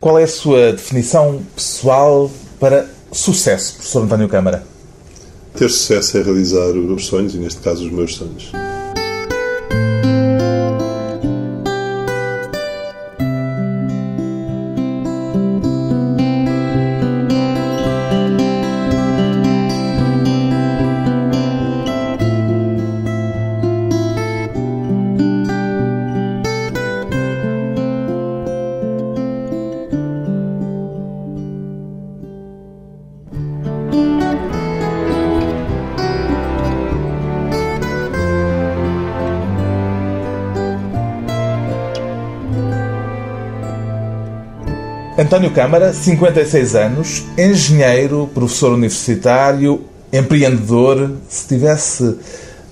Qual é a sua definição pessoal para sucesso, professor António Câmara? Ter sucesso é realizar os sonhos, e neste caso os meus sonhos. António Câmara, 56 anos, engenheiro, professor universitário, empreendedor. Se tivesse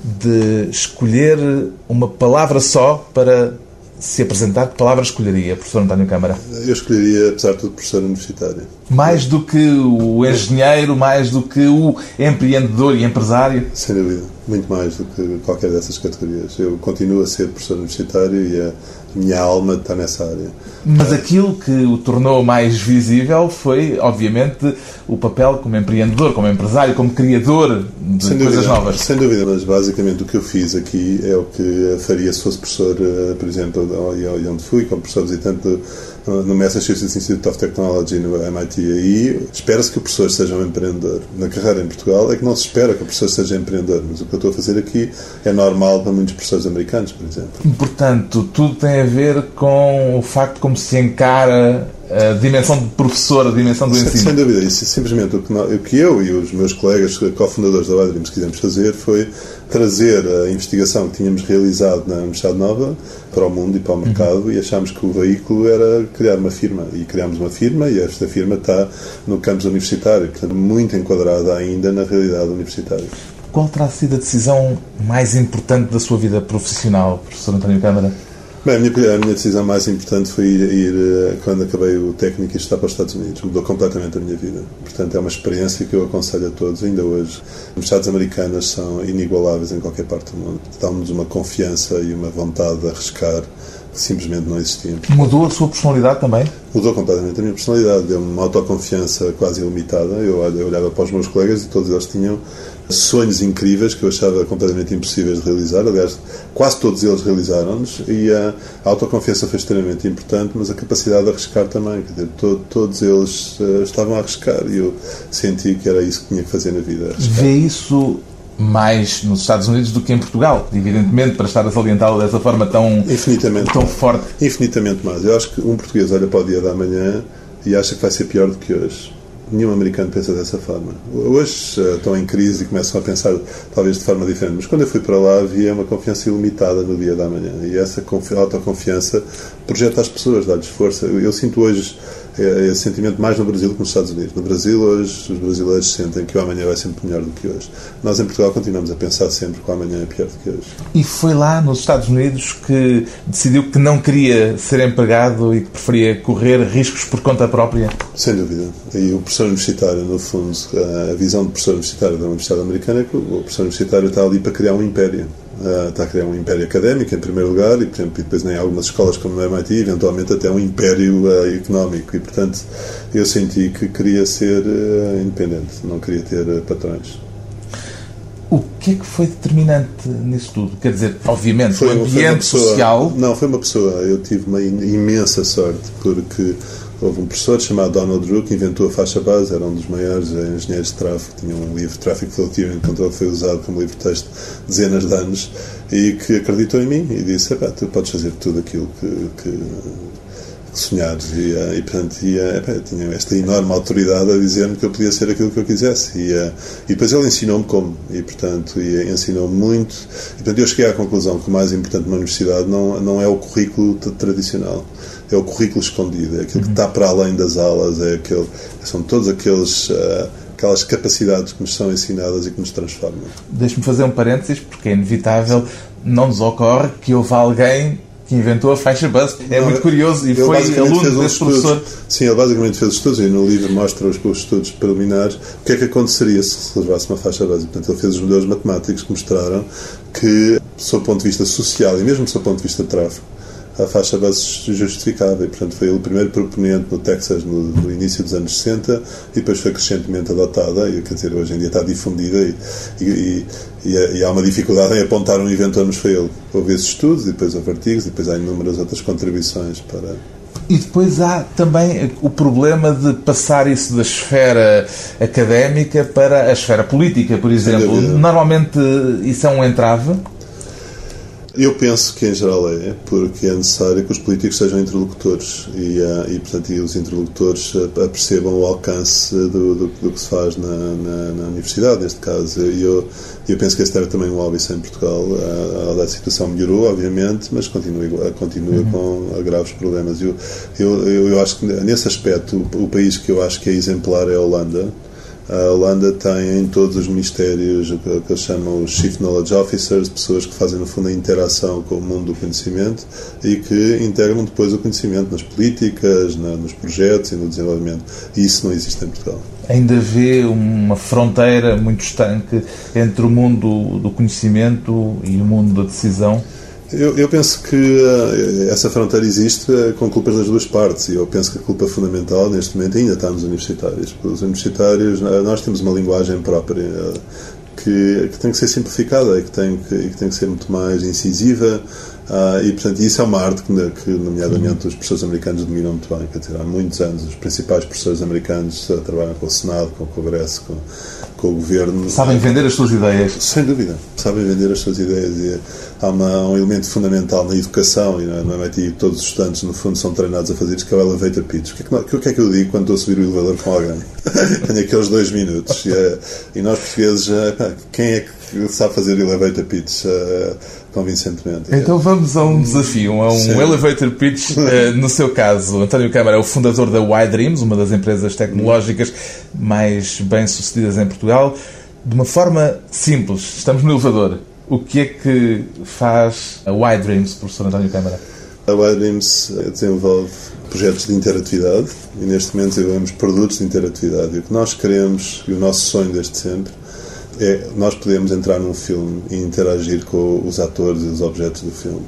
de escolher uma palavra só para se apresentar, que palavra escolheria, professor António Câmara? Eu escolheria, apesar de tudo, professor universitário. Mais do que o engenheiro, mais do que o empreendedor e empresário? Sem dúvida, muito mais do que qualquer dessas categorias. Eu continuo a ser professor universitário e a minha alma está nessa área. Mas aquilo que o tornou mais visível foi, obviamente, o papel como empreendedor, como empresário, como criador de sem coisas dúvida, novas. Sem dúvida, mas basicamente o que eu fiz aqui é o que faria se fosse professor, eh, por exemplo, e onde fui, como professor visitante no Massachusetts Institute of Technology, no MIT. Aí espera-se que o professor seja um empreendedor. Na carreira em Portugal é que não se espera que o professor seja empreendedor, mas o que eu estou a fazer aqui é normal para muitos professores americanos, por exemplo. Portanto, tudo tem a ver com o facto como se encara a dimensão de professor, a dimensão do Sem, ensino. sem dúvida, isso é simplesmente o que, nós- o que eu e os meus colegas cofundadores da Wadrims quisemos fazer foi trazer a investigação que tínhamos realizado na Universidade Nova para o mundo e para o mercado e achámos que o veículo era criar uma firma e criámos uma firma e esta firma está no campus universitário, portanto muito enquadrada ainda na realidade universitária. Qual terá sido a decisão mais importante da sua vida profissional, professor António Câmara? Bem, a minha, a minha decisão mais importante foi ir, ir, eh, quando acabei o técnico e estar para os Estados Unidos. Mudou completamente a minha vida. Portanto, é uma experiência que eu aconselho a todos, ainda hoje. As universidades americanas são inigualáveis em qualquer parte do mundo. Dão-nos uma confiança e uma vontade de arriscar que simplesmente não existiam. Mudou a sua personalidade também? Mudou completamente a minha personalidade, deu-me uma autoconfiança quase ilimitada. Eu, eu olhava para os meus colegas e todos eles tinham sonhos incríveis que eu achava completamente impossíveis de realizar. Aliás, quase todos eles realizaram-nos e a autoconfiança foi extremamente importante, mas a capacidade de arriscar também. Quer dizer, to- todos eles eh, estavam a arriscar e eu senti que era isso que tinha que fazer na vida. arriscar. Vê isso mais nos Estados Unidos do que em Portugal, evidentemente, para estar a salientá-lo dessa forma tão, Infinitamente. tão forte. Infinitamente mais. Eu acho que um português olha para o dia da manhã e acha que vai ser pior do que hoje. Nenhum americano pensa dessa forma. Hoje estão em crise e começam a pensar talvez de forma diferente, mas quando eu fui para lá havia uma confiança ilimitada no dia da manhã e essa confi- autoconfiança projeta as pessoas, dá-lhes força. Eu, eu sinto hoje eh, esse sentimento mais no Brasil que nos Estados Unidos. No Brasil, hoje, os brasileiros sentem que o amanhã vai sempre melhor do que hoje. Nós em Portugal continuamos a pensar sempre que o amanhã é pior do que hoje. E foi lá nos Estados Unidos que decidiu que não queria ser empregado e que preferia correr riscos por conta própria. Sem dúvida. E o professor universitário, no fundo, a visão do professor universitário da Universidade Americana é que o professor universitário está ali para criar um império. Ah, Está a criar um império académico, em primeiro lugar, e, por exemplo, e depois em algumas escolas, como no MIT, eventualmente até um império ah, económico. E, portanto, eu senti que queria ser independente, não queria ter patrões. O que é que foi determinante nisso tudo? Quer dizer, obviamente, o foi uma ambiente pessoa- social. Não, foi uma pessoa. Eu tive uma imensa sorte porque houve um professor chamado Donald Drew que inventou a faixa base, era um dos maiores engenheiros de tráfego, tinha um livro Traffic Flow Theory, que foi usado como livro de texto dezenas de anos e que acreditou em mim e disse: "Epá, tu podes fazer tudo aquilo que, que, que sonhares. E, eh, e portanto, e, eh, epá, tinha esta enorme autoridade a dizer-me que eu podia ser aquilo que eu quisesse. E, eh, e depois ele ensinou-me como, e portanto, e, ensinou-me muito. E, portanto, eu cheguei à conclusão que o mais importante numa universidade não, não é o currículo tradicional, é o currículo escondido, é aquilo que está para além das aulas, é aquele, são todos aqueles. eh, Aquelas capacidades que nos são ensinadas e que nos transformam. Deixe-me fazer um parênteses, porque é inevitável, não nos ocorre que houve alguém que inventou a faixa buzz. É Não, muito curioso e ele foi aluno desse estudos- professor. Sim, ele basicamente fez estudos e no livro mostra os, os estudos preliminares o que é que aconteceria se se levasse uma faixa base. Portanto, ele fez os modelos matemáticos que mostraram que, sob o ponto de vista social e mesmo sob o ponto de vista de tráfego, a faixa base justificava. E, portanto, foi ele o primeiro proponente no Texas no, no, início dos anos 60 e depois foi crescentemente adotada. E, quer dizer, hoje em dia está difundida e, e, e, e há uma dificuldade em apontar um evento onde foi ele. Houve esses estudos, depois houve artigos, depois há inúmeras outras contribuições para. E depois há também o problema de passar isso da esfera académica para a esfera política, por exemplo. Normalmente isso é um entrave? Eu penso que em geral é, porque é necessário que os políticos sejam interlocutores e, uh, e portanto, e os interlocutores uh, percebam o alcance do, do, do que se faz na, na, na, universidade, neste caso. E eu, eu penso que esse era também um óbvio em Portugal. Uh, a situação melhorou, obviamente, mas continua, continua uhum. com graves problemas. Eu, eu, eu acho que nesse aspecto, o, o país que eu acho que é exemplar é a Holanda a Holanda tem em todos os ministérios o que eles chamam os Chief Knowledge Officers, pessoas que fazem no fundo a interação com o mundo do conhecimento e que integram depois o conhecimento nas políticas, na, nos projetos e no desenvolvimento. E isso não existe em Portugal. Ainda vê uma fronteira muito estanque entre o mundo do conhecimento e o mundo da decisão? Eu, eu, penso que uh, essa fronteira existe uh, com culpas das duas partes e eu penso que a culpa fundamental neste momento ainda está nos universitários. Os universitários, uh, nós temos uma linguagem própria que, que, tem que ser simplificada e que tem que, que, tem que ser muito mais incisiva e, portanto, isso é uma arte que, que nomeadamente, os professores americanos dominam muito bem. Quer dizer, há muitos anos os principais professores americanos trabalham com o Senado, com o Congresso, com, com o Governo. Sabem vender as suas ideias. Sem dúvida. Sabem vender as suas ideias e há uma, um elemento fundamental na educação e no MIT todos os estudantes no fundo são treinados a fazer isto que é o elevator pitch. O que é que, o que, é que eu digo quando estou a subir o elevador com alguém? Tenho aqueles dois minutos e, é, e nós portugueses, é, quem é que sabe fazer elevator pitch? Convincentemente. Então vamos a um desafio, a um Sim. elevator pitch. no seu caso, António Câmara é o fundador da Y Dreams, uma das empresas tecnológicas mais bem-sucedidas em Portugal. De uma forma simples, estamos no elevador. O que é que faz a Y Dreams, professor António Câmara? A Y Dreams desenvolve projetos de interatividade e neste momento desenvolvemos produtos de interatividade. E o que nós queremos, e o nosso sonho desde sempre, é nós podemos entrar num filme e interagir com os atores e os objetos do filme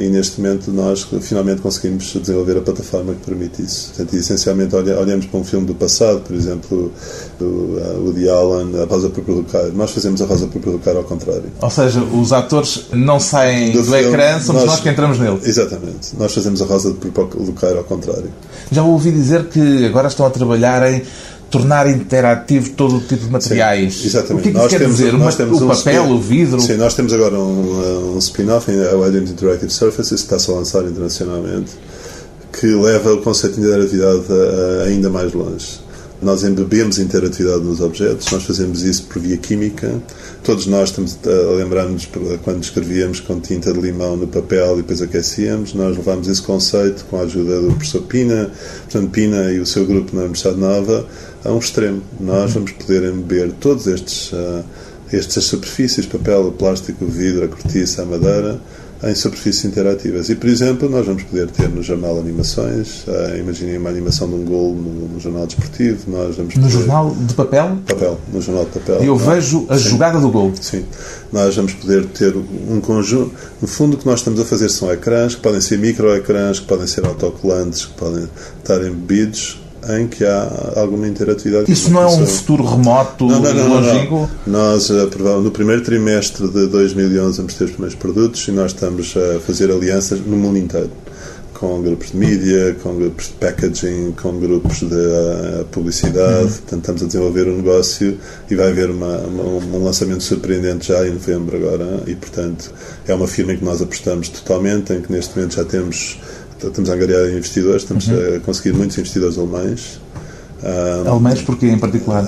e neste momento nós finalmente conseguimos desenvolver a plataforma que permite isso. Portanto, essencialmente olhamos para um filme do passado, por exemplo, do uh, Woody Allen, A Rosa Provocar. Nós fazemos A Rosa por Provocar ao contrário. Ou seja, os atores não saem do, do filme, ecrã, somos nós, nós, que entramos nele. Exatamente. Nós fazemos A Rosa por Provocar ao contrário. Já ouvi dizer que agora estão a trabalhar em tornar interativo todo o tipo de materiais. Sim, exatamente. O que, é que nós quer temos, dizer? Nós temos o papel, o vidro? Sim, nós temos agora um, um spin-off, a Wide Interactive Surfaces, que está-se a lançar internacionalmente, que leva o conceito de interatividade ainda mais longe. Nós embebemos interatividade nos objetos, nós fazemos isso por via química. Todos nós estamos a lembrar-nos quando escrevíamos com tinta de limão no papel e depois aquecíamos. Nós levámos esse conceito com a ajuda do professor Pina, portanto, Pina e o seu grupo na Universidade Nova, a um extremo. Nós vamos poder embeber todos estes, uh, estas superfícies, papel, plástico, vidro, a cortiça, a madeira, em superfícies interativas. E, por exemplo, nós vamos poder ter no jornal animações, uh, imaginem uma animação de um gol no, no, jornal desportivo. Nós vamos no jornal de papel? Papel, no jornal de papel. E eu vejo a sim, jogada do gol. Sim. Nós vamos poder ter um conjunto. No fundo, o que nós estamos a fazer são ecrãs, que podem ser microecrãs, que podem ser autocolantes, que podem estar embebidos em que há alguma interatividade. Isso não é um futuro remoto não, não, não, longínquo? Nós, eh, no primeiro trimestre de 2011, vamos ter os primeiros produtos e nós estamos a fazer alianças no mundo inteiro. Com grupos de mídia, com grupos de packaging, com grupos de uh, publicidade. Uhum. Portanto, estamos a desenvolver um negócio e vai haver uma, uma, um lançamento surpreendente já em novembro agora. E, portanto, é uma firma em que nós apostamos totalmente, em que neste momento já temos estamos a angariar investidores, estamos uhum. a conseguir muitos investidores alemães. Um, alemães porquê em particular?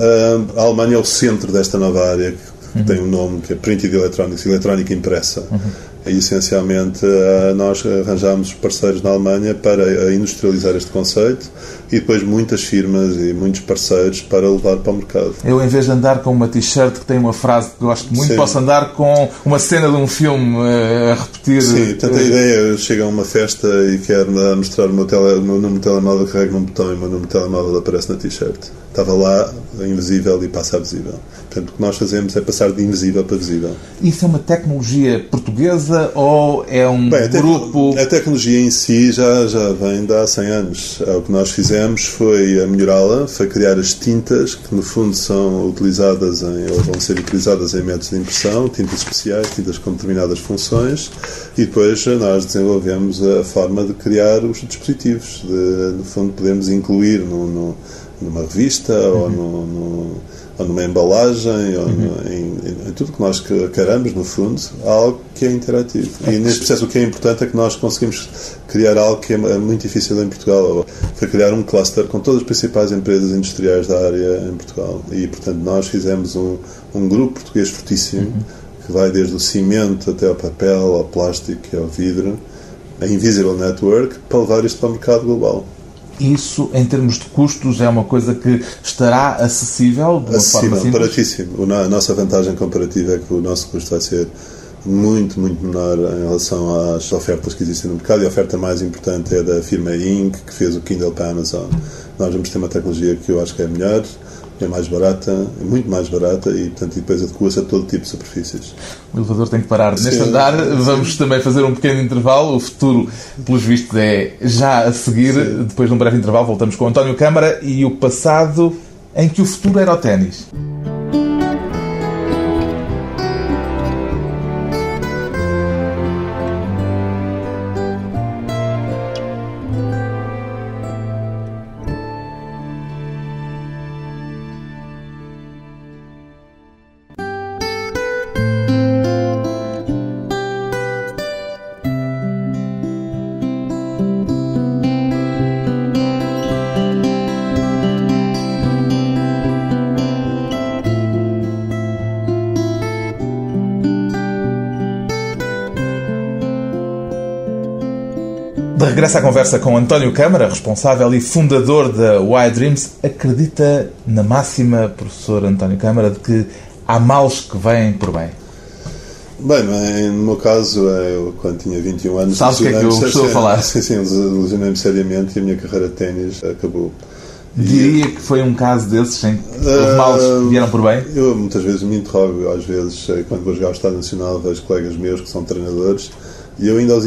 A Alemanha é o centro desta nova área que uhum. tem um nome que é Printed Electronics, eletrónica impressa. Uhum e, essencialmente, eh, nós arranjámos parceiros na Alemanha para industrializar este conceito e depois muitas firmas e muitos parceiros para levar para o mercado. Eu, em vez de andar com uma t-shirt que tem uma frase que gosto muito, Sim. posso andar com uma cena de um filme eh, a repetir. Sim, portanto, a ideia é eu chego a uma festa e quero mostrar o meu, tele, o meu número de telemóvel, carrego num botão e o meu número de telemóvel aparece na t-shirt. Estava lá, invisível e passa a visível. Portanto, o que nós fazemos é passar de invisível para visível. Isso é uma tecnologia portuguesa ou é um Bem, a grupo. A tecnologia em si já, já vem de há 100 anos. O que nós fizemos foi melhorá-la, foi criar as tintas, que no fundo são utilizadas em, ou vão ser utilizadas em métodos de impressão, tintas especiais, tintas com determinadas funções, e depois nós desenvolvemos a forma de criar os dispositivos, de, no fundo, podemos incluir no, no, numa revista uhum. ou no, no ou numa embalagem, ou uhum. no, em, em, tudo que nós queramos, no fundo, algo que é interativo. E neste processo o que é importante é que nós conseguimos criar algo que é muito difícil em Portugal. Foi criar um cluster com todas as principais empresas industriais da área em Portugal. E, portanto, nós fizemos um, um grupo português fortíssimo, uhum. que vai desde o cimento até ao papel, ao plástico e ao vidro, a Invisible Network, para levar isto para o mercado global isso, em termos de custos, é uma coisa que estará acessível de uma acessível, forma simples? baratíssimo. A nossa vantagem comparativa é que o nosso custo vai ser muito, muito menor em relação às ofertas que existem no mercado e a oferta mais importante é da firma Inc., que fez o Kindle para a Amazon. Nós vamos ter uma tecnologia que eu acho que é melhor, é mais barata, é muito mais barata e, portanto, depois adequa-se a todo tipo de superfícies. O elevador tem que parar neste sim, andar. Sim. Vamos também fazer um pequeno intervalo. O futuro, pelos vistos, é já a seguir. Sim. Depois de um breve intervalo, voltamos com António Câmara e o passado em que o futuro era o ténis. Regressa à conversa com António Câmara, responsável e fundador da Y Dreams. Acredita na máxima, professor António Câmara, de que há males que vêm por bem? Bem, no meu caso, eu quando tinha 21 anos... Sabes o que é que eu estou a falar? Sim, sim, lesionei-me seriamente e a minha carreira de ténis acabou. Diria que foi um caso desses em que os males uh, vieram por bem? Eu muitas vezes me interrogo, às vezes, eh, quando vou jogar ao Estado Nacional, vejo colegas meus que são treinadores e eu ainda os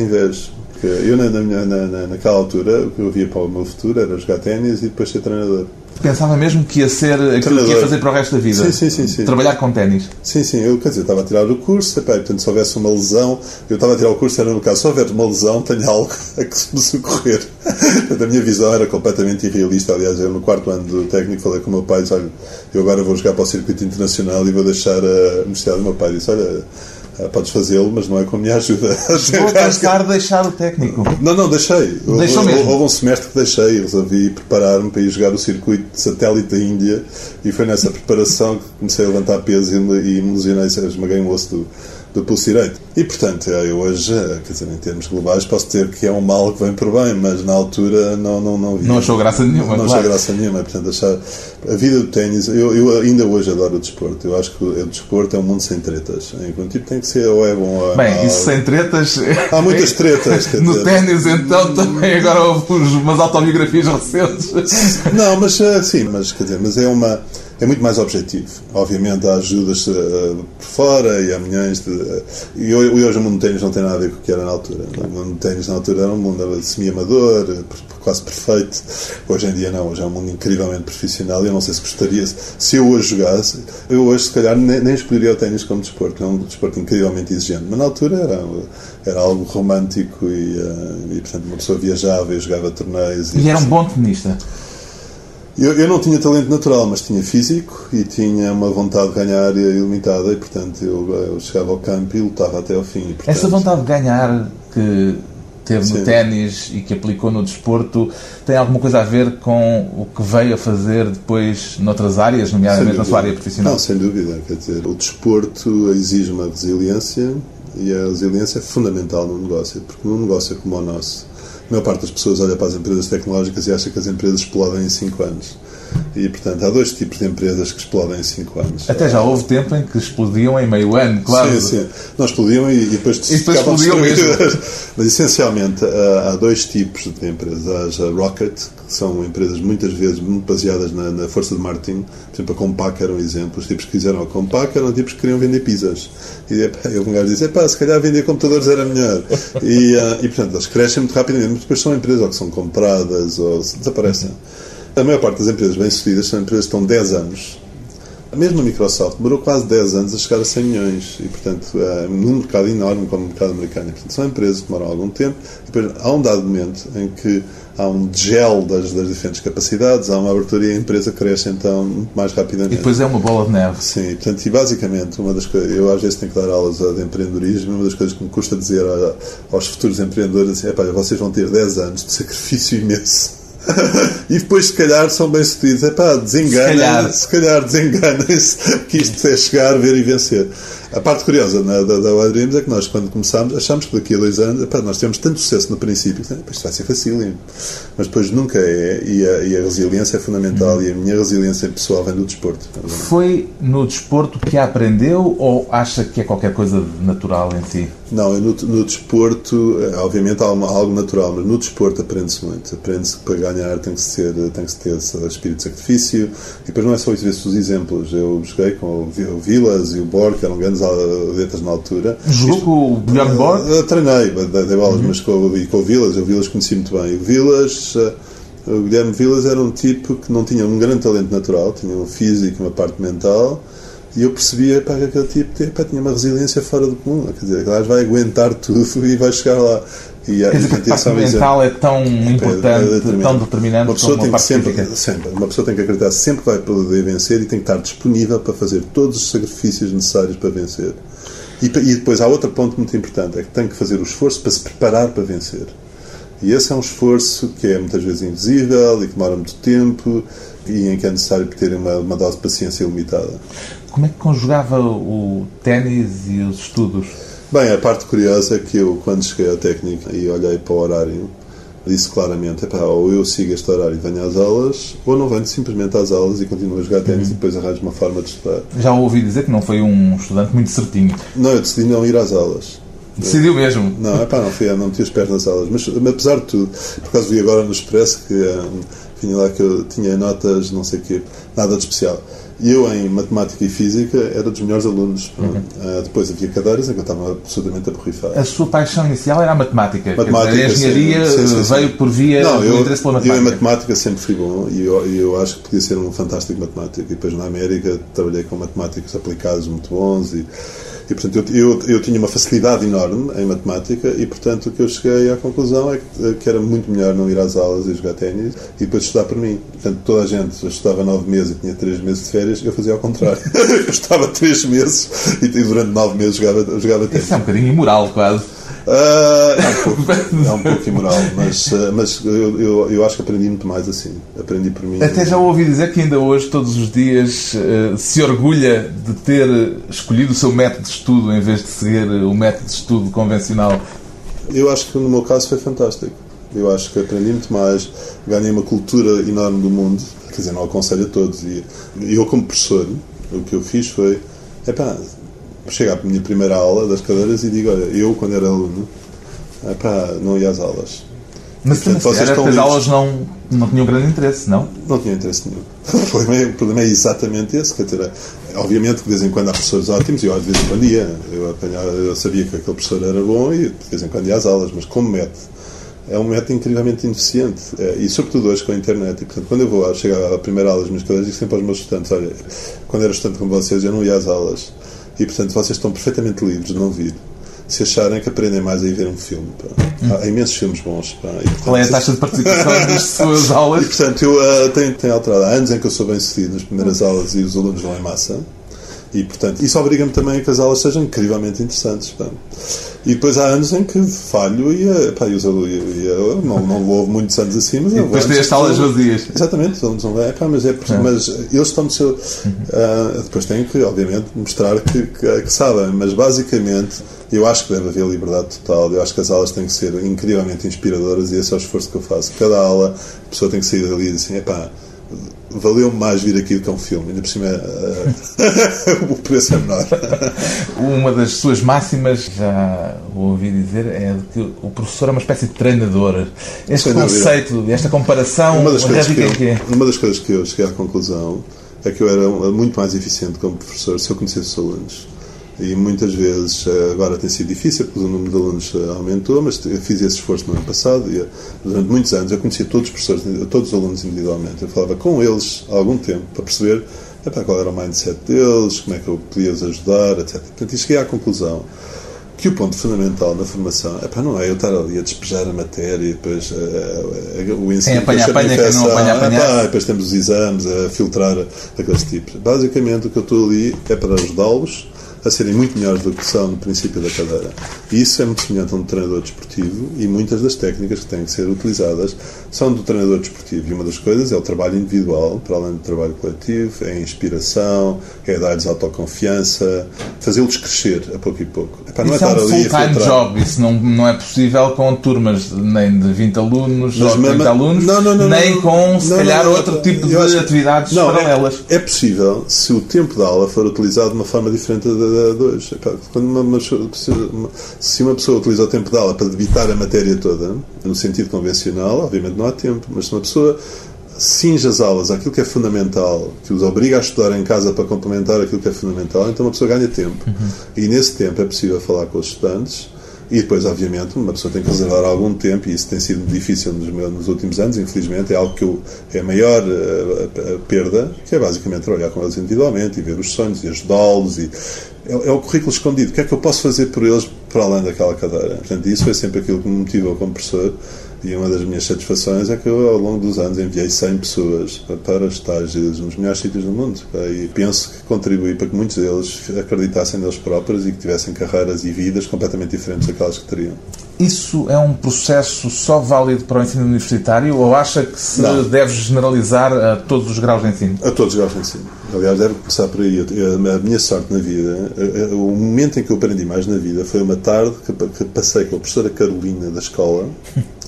invejo eu, na, na, na, naquela altura, o que eu via para o meu futuro era jogar ténis e depois ser treinador. Pensava mesmo que ia ser aquilo treinador. que ia fazer para o resto da vida. Sim, sim, sim. sim. Trabalhar com ténis. Sim, sim. Eu, quer dizer, estava a tirar o curso, epá, portanto, se houvesse uma lesão, eu estava a tirar o curso, era no caso, se houver uma lesão, tenho algo a que me socorrer. a minha visão era completamente irrealista. Aliás, eu no quarto ano do técnico falei com o meu pai, disse, olha, eu agora vou jogar para o circuito internacional e vou deixar a universidade. O meu pai disse, olha Uh, podes fazê-lo, mas não é com a minha ajuda. Vou tentar deixar o técnico. Não, não, deixei. Deixou houve, mesmo. houve um semestre que deixei. Resolvi preparar-me para ir jogar o circuito de satélite da Índia e foi nessa preparação que comecei a levantar peso e me, me lesionei, esmaguei um osso do, do pulso direito. E, portanto, eu hoje, quer dizer, em termos globais, posso dizer que é um mal que vem por bem, mas na altura não, não, não. Não achou graça nenhuma, Não claro. achou graça nenhuma. Portanto, achar... A vida do ténis, eu, eu ainda hoje adoro o desporto. Eu acho que o desporto é um mundo sem tretas. Enquanto tipo tem que ser ou é bom ou é Bem, mal. isso sem tretas... Há muitas tretas. no ténis, então, também agora houve umas autobiografias recentes. Não, mas eh, sim, mas quer dizer, mas é uma é muito mais objetivo. Obviamente há ajudas uh, por fora e há milhões de. Uh, e hoje o mundo de ténis não tem nada a ver com o que era na altura. O mundo de ténis na altura era um mundo semi-amador, quase perfeito. Hoje em dia não, hoje é um mundo incrivelmente profissional e eu não sei se gostaria. Se eu hoje jogasse, eu hoje se calhar nem, nem escolheria o ténis como desporto, é um desporto incrivelmente exigente. Mas na altura era, era algo romântico e, uh, e portanto uma pessoa viajava e jogava torneios. E, e era um bom tenista. Eu, eu, não tinha talento natural, mas tinha físico e tinha uma vontade de ganhar ilimitada e, portanto, eu, eu chegava ao campo e lutava até ao fim. E, portanto... Essa vontade de ganhar que teve no ténis e que aplicou no desporto tem alguma coisa a ver com o que veio a fazer depois noutras áreas, nomeadamente na sua área profissional? Não, sem dúvida. Quer dizer, o desporto exige uma resiliência e a resiliência é fundamental no negócio, porque num negócio como o nosso a maior parte das pessoas olha para as empresas tecnológicas e acha que as empresas explodem em 5 anos. E, portanto, há dois tipos de empresas que explodem em 5 anos. Até já houve tempo em que explodiam em meio ano, claro. Sim, sim. Não explodiam e, e depois, e depois explodiam mesmo. Mas, essencialmente, há dois tipos de empresas. Há a Rocket, são empresas muitas vezes muito baseadas na, na força de marketing. Por exemplo, a Compaq era um exemplo. Os tipos que fizeram a Compaq eram tipos que queriam vender pizzas. E epá, um gajo disse, epá, se calhar vender computadores era melhor. e, uh, e, portanto, eles crescem muito rapidamente, mas depois são empresas ou que são compradas ou desaparecem. A maior parte das empresas bem-sucedidas são empresas que estão 10 anos mesmo a Microsoft demorou quase 10 anos a chegar a 100 milhões e, portanto, é, num mercado enorme como o mercado americano. E, portanto, são empresas que demoram algum tempo e depois há um dado momento em que há um gel das, das diferentes capacidades, há uma abertura e a empresa cresce então muito mais rapidamente. E depois é uma bola de neve. Sim, portanto, e basicamente, uma das coisas, eu às vezes tenho que dar aulas de empreendedorismo, uma das coisas que me custa dizer aos futuros empreendedores é, pá, vocês vão ter 10 anos de sacrifício imenso e depois, se calhar, são bem-sucedidos. É pá, desenganem se calhar, desenganem-se que isto é chegar, ver e vencer. A parte curiosa né, da, da Wild é que nós, quando começámos, achámos que daqui a dois anos, epá, nós tivemos tanto sucesso no princípio, que isto vai ser fácil, mas depois nunca é, e a, e a resiliência é fundamental, e a minha resiliência pessoal vem do desporto. Foi no desporto que aprendeu ou acha que é qualquer coisa natural em si? Não, no, no desporto, eh, obviamente há uma, algo natural, mas no desporto aprende-se muito. Aprende-se que para ganhar tem que, ser, tem que ter espírito de sacrifício, e depois não é só isso, vê-se os exemplos. Eu joguei com o Vilas e o Borg, que eram grandes letras na altura. Jogou com o Guilherme Borg? Uh, treinei, dei bolas, uhum. mas com, e com o Vilas, o Vilas conheci muito bem. O Vilas, uh, o Guilherme Vilas era um tipo que não tinha um grande talento natural, tinha um físico uma parte mental, e eu percebia pá, que aquele tipo pá, tinha uma resiliência fora do comum. Quer dizer, que vai aguentar tudo e vai chegar lá. E, Quer dizer, que a parte mental é tão importante, é tão determinante uma pessoa tem que sempre, sempre, Uma pessoa tem que acreditar sempre que vai poder vencer e tem que estar disponível para fazer todos os sacrifícios necessários para vencer. E, e depois há outro ponto muito importante, é que tem que fazer o esforço para se preparar para vencer. E esse é um esforço que é muitas vezes invisível e que demora muito tempo e em que é necessário ter uma, uma dose de paciência limitada. Como é que conjugava o ténis e os estudos? Bem, a parte curiosa é que eu, quando cheguei à técnica e olhei para o horário, disse claramente: ou eu sigo este horário e venho às aulas, ou não venho simplesmente às aulas e continuo a jogar ténis uhum. e depois arranjo uma forma de estudar. Já ouvi dizer que não foi um estudante muito certinho. Não, eu decidi não ir às aulas. Decidiu mesmo? Não, epá, não fui, não tinha os pés nas aulas. Mas, apesar de tudo, por causa vi agora no Expresso que um, vinha lá que eu tinha notas, não sei o quê, nada de especial. E eu, em matemática e física, era dos melhores alunos. Uhum. Uh, depois havia cadeiras em que eu estava absolutamente aborrifado. A sua paixão inicial era a matemática? Matemática, a engenharia sim, sim, sim. veio por via Não, do eu, interesse pela matemática? Eu, em matemática, sempre fui bom e eu, eu acho que podia ser um fantástico matemático. E depois, na América, trabalhei com matemáticos aplicados muito bons e e, portanto, eu, eu, eu, tinha uma facilidade enorme em matemática e, portanto, o que eu cheguei à conclusão é que, que era muito melhor não ir às aulas e jogar ténis e depois estudar por mim. Portanto, toda a gente estudava nove meses e tinha três meses de férias, eu fazia ao contrário. eu estava três meses e, durante nove meses jogava, jogava ténis. Isso é um bocadinho imoral, quase. Uh, é, um pouco, é um pouco imoral, mas, uh, mas eu, eu, eu, acho que aprendi muito mais assim. Aprendi por mim. Até já ouvi dizer que ainda hoje, todos os dias, uh, se orgulha de ter escolhido o seu método de estudo em vez de seguir o método de estudo convencional. Eu acho que no meu caso foi fantástico. Eu acho que aprendi muito mais, ganhei uma cultura enorme do mundo. Quer dizer, não aconselho a todos. E eu, como professor, o que eu fiz foi. Epá, chego à minha primeira aula das cadeiras e digo: Olha, eu, quando era aluno, epá, não ia às aulas. Mas Portanto, vocês estão as aulas não, não tinham grande interesse, não? Não tinham interesse nenhum. O problema, é, o problema é exatamente esse. Quer dizer, obviamente que de vez em quando há professores ótimos e eu de vez em quando ia. Eu, apanhava, eu sabia que aquele professor era bom e de vez em quando ia às aulas, mas como método é um método incrivelmente ineficiente é, e sobretudo hoje com a internet e portanto quando eu vou chegar à primeira aula dos meus colegas digo sempre aos meus estudantes olha, quando era estudante como vocês eu não ia às aulas e portanto vocês estão perfeitamente livres de não vir se acharem que aprendem mais a ir ver um filme. Pá. Há imensos filmes bons. Pá. E, portanto, Qual é a taxa de participação das suas aulas? E, portanto, eu uh, tenho, tenho alterado. Há anos em que eu sou bem sucedido nas primeiras aulas e os alunos vão em massa. E, portanto, isso obriga-me também a que as aulas sejam incrivelmente interessantes. Pá. E depois há anos em que falho e, eh, pá, e, os, e eu não, não vou muitos anos assim, mas e depois tem as salas vazias. Exatamente, os alunos vão ver, pá, mas, é, é. mas eles estão no seu. Uh, depois têm que, obviamente, mostrar que, que, que, sabem, mas basicamente eu acho que deve haver liberdade total. Eu acho que as aulas têm que ser incrivelmente inspiradoras e esse é o esforço que eu faço. Cada aula, a pessoa tem que sair dali e dizer assim: é pá valeu mais vir aqui do que um filme. Ainda por cima, uh, o preço é menor. Uma das suas máximas, já o ouvi dizer, é que o professor é uma espécie de treinador. Este conceito, esta comparação, uma das, coisas que eu, uma das coisas que eu cheguei à conclusão é que eu era muito mais eficiente como professor se eu conhecesse os alunos e muitas vezes eh, agora tem sido difícil porque o número de alunos eh, aumentou, mas eu fiz esse esforço no ano passado e eh, durante muitos anos eu conhecia todos os professores, todos os alunos individualmente. Eu falava com eles há algum tempo para perceber epá, qual era o mindset deles, como é que eu podia os ajudar, etc. Portanto, e cheguei à conclusão que o ponto fundamental na formação epá, não é eu estar ali a despejar a matéria e depois uh, uh, o ensino. Quem apanha, apanha, quem não apanha, apanha. Epá, depois temos os exames a filtrar aqueles tipos. Basicamente, o que eu estou ali é para ajudá-los a serem muito melhores do que são no princípio da cadeira. E isso é muito semelhante a um treinador desportivo e muitas das técnicas que têm que ser utilizadas são do treinador desportivo. E uma das coisas é o trabalho individual, para além do trabalho coletivo, é a inspiração, é dar-lhes autoconfiança, fazê-los crescer a pouco e pouco. Epá, não é isso é, é um full-time job, isso não, não é possível com turmas nem de 20 alunos Mas, ou 30 mas, alunos, não, não, não, nem com, se calhar, outro tipo de atividades paralelas. É, é possível se o tempo da aula for utilizado de uma forma diferente da hoje. Quando uma, uma, se uma pessoa utiliza o tempo de aula para debitar a matéria toda, no sentido convencional, obviamente não há tempo, mas se uma pessoa cinge as aulas àquilo que é fundamental, que os obriga a estudar em casa para complementar aquilo que é fundamental, então uma pessoa ganha tempo. Uhum. E nesse tempo é possível falar com os estudantes e depois, obviamente, uma pessoa tem que reservar algum tempo, e isso tem sido difícil nos, meus, nos últimos anos, infelizmente, é algo que eu, é a maior a, a, a perda, que é basicamente trabalhar com eles individualmente e ver os sonhos e ajudá-los. E, é, é, o currículo escondido. O que é que eu posso fazer por eles para além daquela cadeira? Portanto, isso foi sempre aquilo que me motivou como professor e uma das minhas satisfações é que eu, ao longo dos anos, enviei 100 pessoas para estágios nos melhores sítios do mundo. E penso que contribuí para que muitos deles acreditassem neles próprios e que tivessem carreiras e vidas completamente diferentes daquelas que teriam. Isso é um processo só válido para o ensino universitário ou acha que se Não. deve generalizar a todos os graus de ensino? A todos os graus de ensino. Aliás, deve começar por aí. A minha sorte na vida, o momento em que eu aprendi mais na vida foi uma tarde que passei com a professora Carolina da escola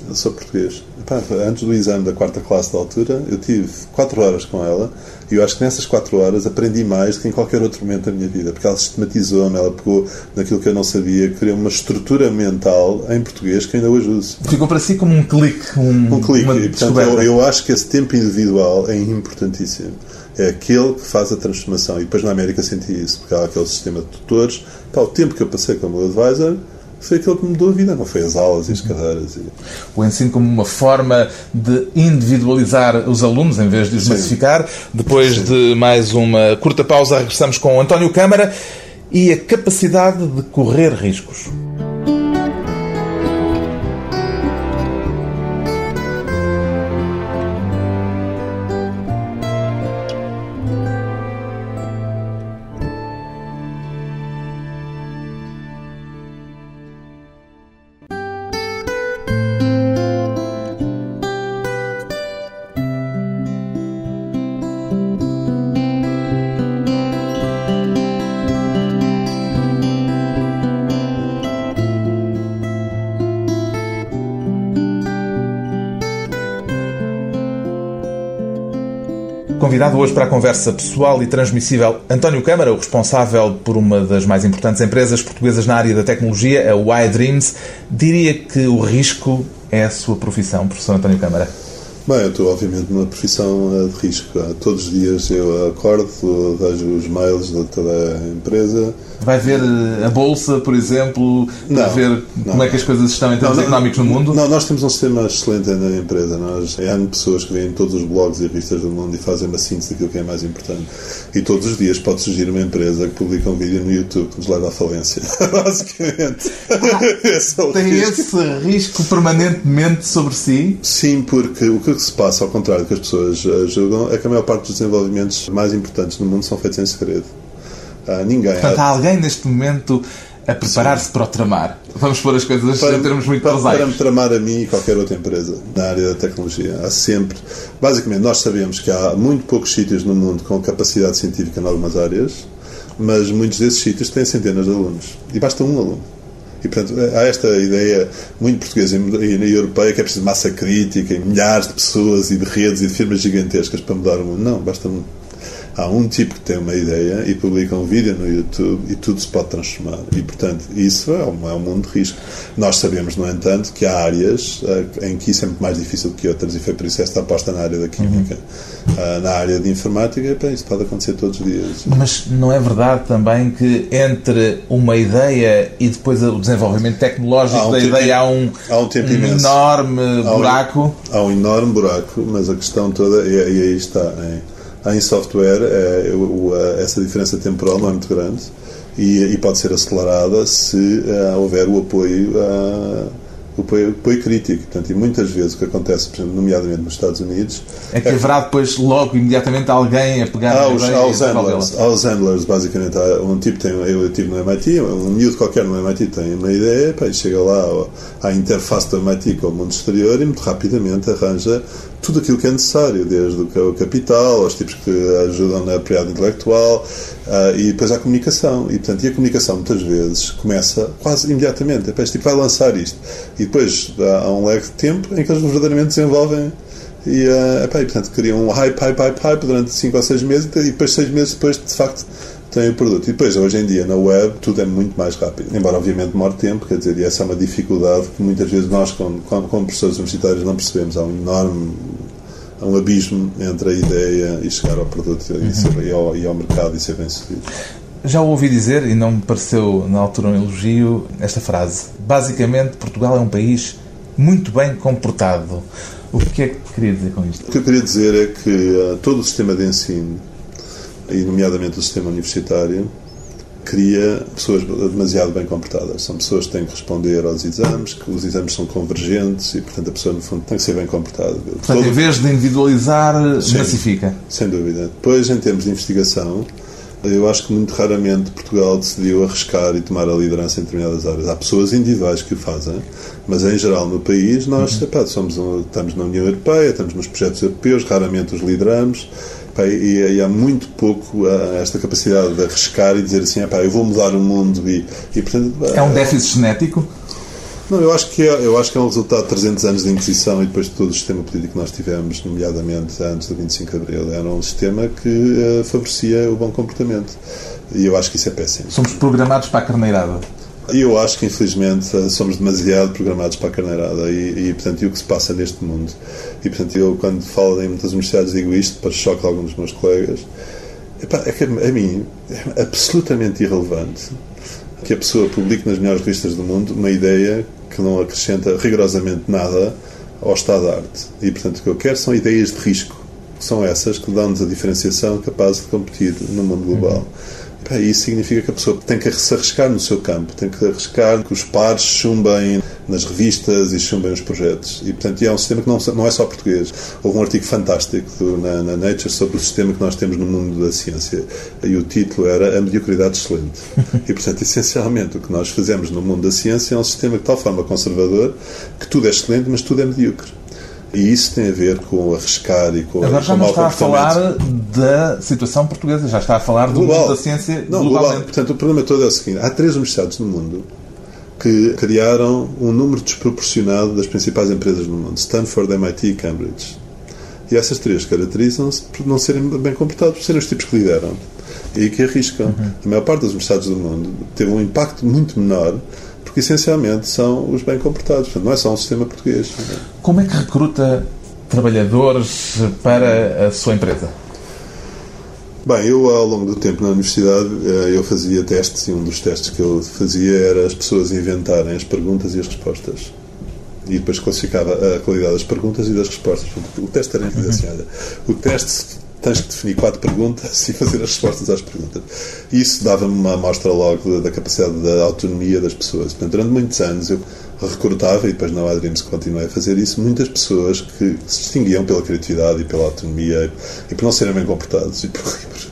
eu sou português. Epá, antes do exame da quarta classe da altura, eu tive quatro horas com ela e eu acho que nessas quatro horas aprendi mais do que em qualquer outro momento da minha vida, porque ela sistematizou-me, ela pegou naquilo que eu não sabia, criou uma estrutura mental em português que ainda hoje uso. Ficou para si como um clique, um, um clique. E, portanto, eu, eu acho que esse tempo individual é importantíssimo é aquele que faz a transformação. E depois na América senti isso, porque há aquele sistema de tutores. Pá, o tempo que eu passei como advisor foi aquilo que me mudou a vida, não foi as aulas e as cadeiras. E... O ensino como uma forma de individualizar os alunos em vez de os Sim. massificar. Depois Sim. de mais uma curta pausa, regressamos com António Câmara e a capacidade de correr riscos. Convidado hoje para a conversa pessoal e transmissível, António Câmara, o responsável por uma das mais importantes empresas portuguesas na área da tecnologia, a Y-Dreams, diria que o risco é a sua profissão, professor António Câmara. Bem, eu estou obviamente numa profissão eh, de risco. Todos os dias eu acordo, vejo os mails de toda a empresa. Vai ver eh, a Bolsa, por exemplo, para ver não, como é que as coisas estão em termos não, económicos no mundo? Não, nós temos um sistema excelente na empresa. Nós, há pessoas que vêm todos os blogs e revistas do mundo e fazem uma síntese daquilo que é mais importante. E todos os dias pode surgir uma empresa que publica um vídeo no YouTube que nos leva à falência. Basicamente. esse é Tem risco. esse risco permanentemente sobre si? Sim, porque o que que se passa, ao contrário do que as pessoas uh, julgam, é que a maior parte dos desenvolvimentos mais importantes no mundo são feitos em segredo. Uh, ninguém. Portanto, há alguém neste momento a preparar-se para o tramar. Vamos pôr as coisas para, em termos muito para, para me tramar a mim e qualquer outra empresa na área da tecnologia. Há sempre. Basicamente, nós sabemos que há muito poucos sítios no mundo com capacidade científica em algumas áreas, mas muitos desses sítios têm centenas de alunos. E basta um aluno. E, portanto, há esta ideia muito portuguesa e europeia que é preciso massa crítica e milhares de pessoas e de redes e de firmas gigantescas para mudar o mundo. Não, basta há um tipo que tem uma ideia e publica um vídeo no YouTube e tudo se pode transformar. E, portanto, isso é um, é um mundo de risco. Nós sabemos, no entanto, que há áreas uh, em que isso é muito mais difícil que outras e foi por isso esta aposta na área da química. Uhum. Uh, na área de informática, bem, isso pode acontecer todos os dias. Mas não é verdade também que entre uma ideia e depois o desenvolvimento tecnológico um da ideia há um, há um, tempo enorme buraco? Há um, há um enorme buraco, mas a questão toda, e, e aí está, é, em software, é, essa diferença temporal não é muito grande e, e pode ser acelerada se uh, houver o apoio, uh, o apoio, apoio, crítico. Portanto, e muitas vezes o que acontece, por exemplo, nomeadamente nos Estados Unidos. É que é haverá depois, logo, imediatamente, alguém a pegar há os, há os handlers, há os handlers, basicamente. Um tipo tem, eu estive no MIT, um miúdo qualquer no MIT tem uma ideia, pá, chega lá à interface do MIT com o mundo exterior e muito rapidamente arranja tudo aquilo que é necessário, desde o capital, aos tipos que ajudam na propriedade intelectual uh, e depois a comunicação. E, portanto, e a comunicação muitas vezes começa quase imediatamente. Este tipo vai lançar isto. E depois há um lag de tempo em que eles verdadeiramente desenvolvem e, uh, epá, e portanto, criam um hype, hype, hype, hype durante 5 ou 6 meses e depois 6 meses depois, de facto, têm o produto. E depois, hoje em dia, na web, tudo é muito mais rápido. Embora, obviamente, demore tempo, quer dizer, e essa é uma dificuldade que muitas vezes nós, como, como professores universitários, não percebemos. Há um enorme há um abismo entre a ideia e chegar ao produto uhum. e, ser, e, ao, e ao mercado e ser bem sucedido. Já ouvi dizer, e não me pareceu na altura um elogio, esta frase. Basicamente, Portugal é um país muito bem comportado. O que é que queria dizer com isto? O que eu queria dizer é que uh, todo o sistema de ensino e nomeadamente o sistema universitário, cria pessoas demasiado bem comportadas. São pessoas que têm que responder aos exames, que os exames são convergentes e, portanto, a pessoa, no fundo, tem que ser bem comportada. Portanto, Todo... em vez de individualizar, Sim, massifica. Sem dúvida. Depois, em termos de investigação, eu acho que muito raramente Portugal decidiu arriscar e tomar a liderança em determinadas áreas. Há pessoas individuais que o fazem, mas em geral no país nós uhum. epá, somos, estamos na União Europeia, estamos nos projetos europeus, raramente os lideramos e, e, há muito pouco uh, esta capacidade de arriscar e dizer assim, eu vou mudar o mundo e, e portanto... É um déficit genético? Não, eu acho, que é, eu acho que é um resultado de 300 anos de Inquisição e depois de todo o sistema político que nós tivemos, nomeadamente antes do 25 de Abril. Era um sistema que uh, favorecia o bom comportamento. E eu acho que isso é péssimo. Somos programados para a carneirada. Eu acho que, infelizmente, somos demasiado programados para a carneirada e, e, portanto, e o que se passa neste mundo. E, portanto, eu, quando falo em muitas universidades, digo isto para choque de alguns dos meus colegas. Epá, é que a mim é absolutamente irrelevante que a pessoa publique nas melhores revistas do mundo uma ideia que não acrescenta rigorosamente nada ao estado da arte. E, portanto, o que eu quero são ideias de risco. São essas que dão-nos a diferenciação capaz de competir no mundo global. Uhum. Isso significa que a pessoa tem que se arriscar no seu campo, tem que arriscar que os pares chumbem nas revistas e chumbem os projetos. E, portanto, é um sistema que não, não é só português. Houve um artigo fantástico na, na, Nature sobre o sistema que nós temos no mundo da ciência. E o título era A Mediocridade Excelente. E, portanto, essencialmente, o que nós fazemos no mundo da ciência é um sistema de tal forma conservador que tudo é excelente, mas tudo é medíocre. E isso tem a ver com arriscar e com Agora já não está a falar da situação portuguesa, já está a falar do global. mundo da ciência não, globalmente. Portanto, o problema todo é o seguinte: há três universidades no mundo que criaram um número desproporcionado das principais empresas no mundo: Stanford, MIT e Cambridge. E essas três caracterizam-se por não serem bem comportados, por serem os tipos que lideram e que arriscam. Uhum. A maior parte das universidades do mundo teve um impacto muito menor porque essencialmente são os bem comportados. Portanto, não é só um sistema português. Como é que recruta trabalhadores para a sua empresa? Bem, eu ao longo do tempo na universidade eh, eu fazia testes e um dos testes que eu fazia era as pessoas inventarem as perguntas e as respostas. E depois classificava a qualidade das perguntas e das respostas. O teste era influenciado. O teste tens que definir quatro perguntas e fazer as respostas às perguntas. Isso dava-me uma amostra logo da capacidade da autonomia das pessoas. Portanto, durante muitos anos eu recrutava, e depois na Adrims continuei a fazer isso, muitas pessoas que se distinguiam pela criatividade e pela autonomia e por não serem bem comportados e por,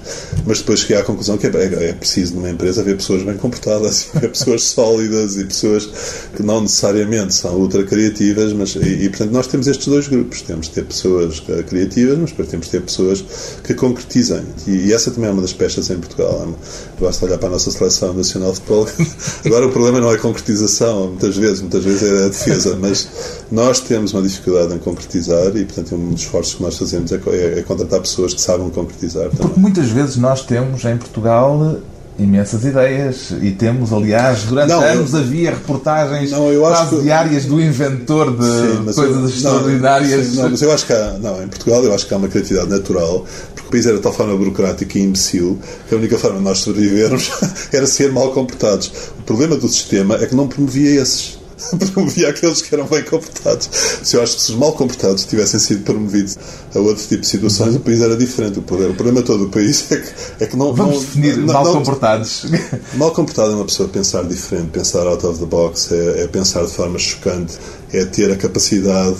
Mas depois cheguei à conclusão que é, é, é preciso numa empresa haver pessoas bem comportadas, haver pessoas sólidas e pessoas que não necessariamente são ultra criativas, mas e, e, portanto nós temos estes dois grupos. Temos de ter pessoas eh, criativas, mas depois temos de ter pessoas que concretizem. E, e essa também é uma das peças em Portugal. Basta olhar para a nossa seleção nacional de futebol. Agora o problema não é a concretização, muitas vezes, muitas vezes é a defesa, mas nós temos uma dificuldade em concretizar e, portanto, um dos esforços que nós fazemos é, é, é contratar pessoas que sabem concretizar também. Porque muitas vezes nós temos em Portugal imensas ideias e temos, aliás, durante não, anos eu, havia reportagens não, quase que, diárias do inventor de sim, coisas eu, extraordinárias. Não, sim, não, mas eu acho que há, não, em Portugal eu acho que há uma criatividade natural porque o país era de tal forma burocrático e imbecil que a única forma de nós sobrevivermos era ser mal comportados. O problema do sistema é que não promovia esses promovia aqueles que eram bem comportados. Se eu acho que se os mal comportados tivessem sido promovidos a outro tipo de situações, o país era diferente. O problema, o problema todo do país é que, é que não. Vamos não, definir não, mal não, comportados. Mal comportado é uma pessoa pensar diferente, pensar out of the box, é, é pensar de forma chocante, é ter a capacidade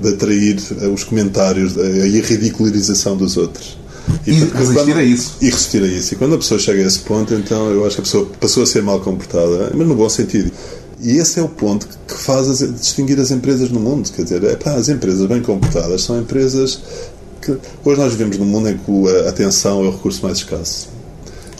de atrair os comentários, e a ridicularização dos outros. E, e resistir quando, a isso. E resistir a isso. E quando a pessoa chega a esse ponto, então eu acho que a pessoa passou a ser mal comportada, mas no bom sentido. E esse é o ponto que faz as, distinguir as empresas no mundo. Quer dizer, é, as empresas bem comportadas são empresas que. Hoje nós vivemos num mundo em que a atenção é o recurso mais escasso.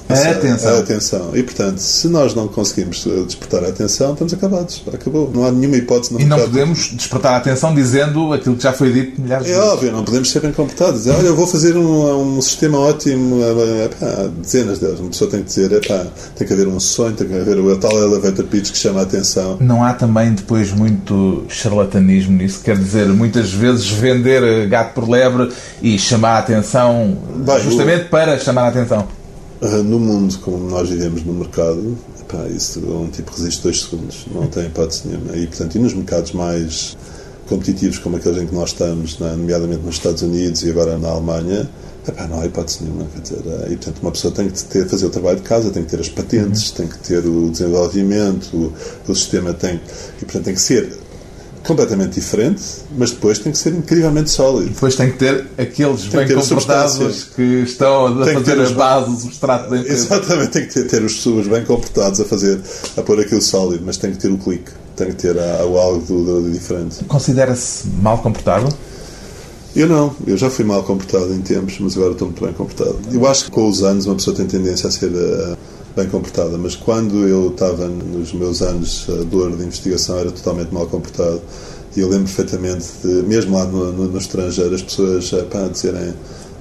A atenção. A atenção. E, portanto, se nós não conseguimos eh, despertar a atenção, estamos acabados. Acabou. Não há nenhuma hipótese. No e não podemos despertar a atenção dizendo aquilo que já foi dito milhares de é vezes. É óbvio, não podemos ser bem comportados. Dizer, olha, eu vou fazer um, um sistema ótimo. É, pá, dezenas deles. Uma pessoa tem que dizer, é pá, tem que haver um sonho, tem que haver o tal elevator pitch que chama a atenção. Não há também depois muito charlatanismo nisso? Quer dizer, muitas vezes vender gato por lebre e chamar a atenção Bem, justamente o... para chamar a atenção. Ah, no mundo como nós vivemos no mercado, epá, isso um tipo resiste dois segundos, não tem hipótese nenhuma. E, portanto, e nos mercados mais competitivos como aqueles em que nós estamos, né, nomeadamente nos Estados Unidos e agora na Alemanha, epá, não há hipótese nenhuma. Quer dizer, ah, e, portanto, uma pessoa tem que ter, fazer o trabalho de casa, tem que ter as patentes, uhum. tem que ter o desenvolvimento, o, o sistema tem. E, portanto, tem que ser completamente diferente, mas depois tem que ser incrivelmente sólido. Depois tem que ter aqueles tem bem comportados que estão a tem fazer a base, o substrato da empresa. Exatamente, tem que ter, ter os pessoas bem comportados a fazer, a pôr aquilo sólido, mas tem que ter o clique, tem que ter a, a, algo do, do, diferente. Considera-se mal comportado? Eu não, eu já fui mal comportado em tempos, mas agora estou muito bem comportado. Eu acho que com os anos uma pessoa tem tendência a ser uh, bem comportada, mas quando eu estava nos meus anos de dor de investigação era totalmente mal comportado. E eu lembro perfeitamente, de, mesmo lá no, no, no estrangeiro, as pessoas pá, dizerem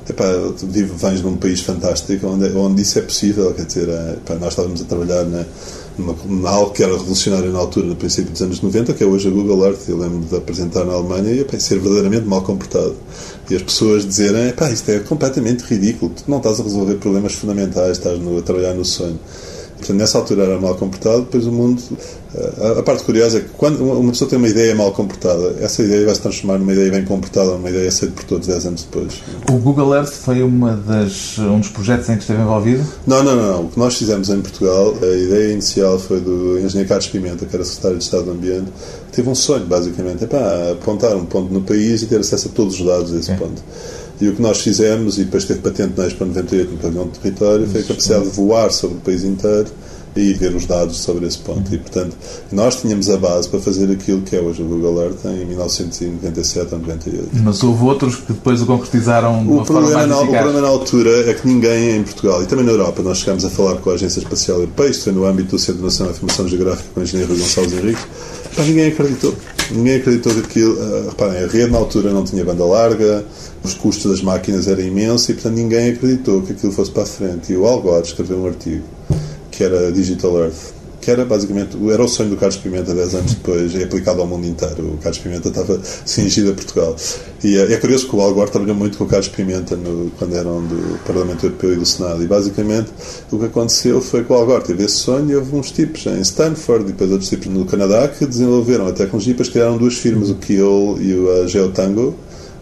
epá, vivo, vens num país fantástico onde, onde isso é possível, quer dizer, epá, nós estávamos a trabalhar na, numa, algo que era revolucionário na altura, no princípio dos anos 90, que é hoje a Google Earth. Eu lembro de apresentar na Alemanha e epá, ser verdadeiramente mal comportado. E as pessoas dizerem, epá, isto é completamente ridículo, tu não estás a resolver problemas fundamentais, estás no, a trabalhar no sonho. Portanto, nessa altura era mal comportado, depois o mundo. Eh, a, parte curiosa é que quando uma pessoa tem uma ideia mal comportada, essa ideia vai se transformar numa ideia bem comportada, numa ideia aceita por todos 10 anos depois. O Google Earth foi uma das, um dos projetos em que esteve envolvido? Não, não, não, O que nós fizemos em Portugal, a ideia inicial foi do engenheiro Carlos Pimenta, que era secretário de Estado do Ambiente, teve um sonho, basicamente, é para apontar um ponto no país e ter acesso a todos os dados desse ponto. E o que nós fizemos, e depois teve patente na Expo 98 no pavilhão de território, foi a capacidade de voar sobre o país inteiro e ver os dados sobre esse ponto. E, portanto, nós tínhamos a base para fazer aquilo que é hoje o Google Earth em 1997 ou 98. Mas houve outros que depois o concretizaram de o uma problema forma mais na, O problema na altura é que ninguém em Portugal e também na Europa, nós chegámos a falar com a Agência Espacial Europeia, isto foi no âmbito do Centro Nacional de Informação Geográfica com o engenheiro Gonçalves Henrique, mas ninguém acreditou. Ninguém acreditou que aquilo. Uh, reparem, a rede na altura não tinha banda larga, os custos das máquinas eram imensos e, portanto, ninguém acreditou que aquilo fosse para a frente. E o Al Gore escreveu um artigo que era Digital Earth, que era basicamente era o sonho do Carlos Pimenta 10 anos depois e aplicado ao mundo inteiro. O Carlos Pimenta estava cingido a Portugal. E é, é curioso que o Al Gore trabalhou muito com o Carlos Pimenta no, quando eram do Parlamento Europeu e do Senado. E basicamente o que aconteceu foi que o Al Gore teve esse sonho e houve uns tipos em Stanford e depois outros tipos no Canadá que desenvolveram a tecnologia e depois criaram duas firmas, o Kiel e o Geotango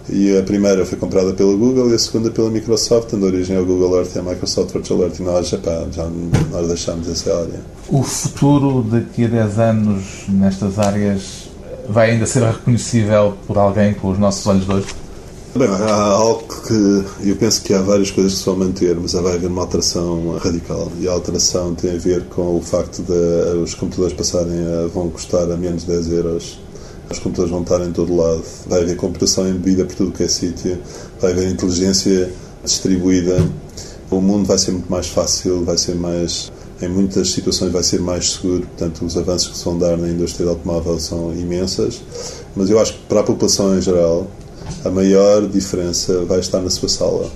e a primeira foi comprada pela Google e a segunda pela Microsoft, dando origem ao Google Earth e à Microsoft Virtual Earth. E nós, epá, já nós deixámos essa área. O futuro daqui a 10 anos nestas áreas vai ainda ser reconhecível por alguém com os nossos olhos de hoje? Bem, há algo que eu penso que há várias coisas que se vão manter, mas vai haver uma alteração radical. E a alteração tem a ver com o facto de os computadores passarem a, vão custar a menos de 10 euros. Os computadores vão estar em todo lado. Vai haver computação embebida por tudo que é sítio. Vai haver inteligência distribuída. O mundo vai ser muito mais fácil, vai ser mais em muitas situações vai ser mais seguro, portanto os avanços que se vão dar na indústria do automóvel são imensas, mas eu acho que para a população em geral a maior diferença vai estar na sua sala.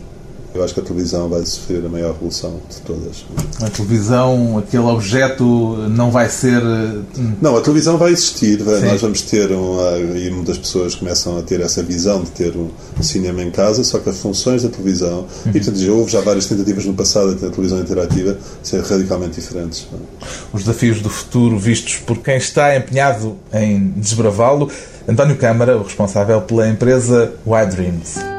Eu acho que a televisão vai sofrer a maior revolução de todas. A televisão, aquele objeto, não vai ser. Hum. Não, a televisão vai existir. Nós vamos ter um. E muitas pessoas começam a ter essa visão de ter um cinema em casa, só que as funções da televisão. Uhum. E portanto, já houve já várias tentativas no passado de ter a televisão interativa ser radicalmente diferentes. Os desafios do futuro vistos por quem está empenhado em desbravá-lo. António Câmara, o responsável pela empresa Wide Dreams.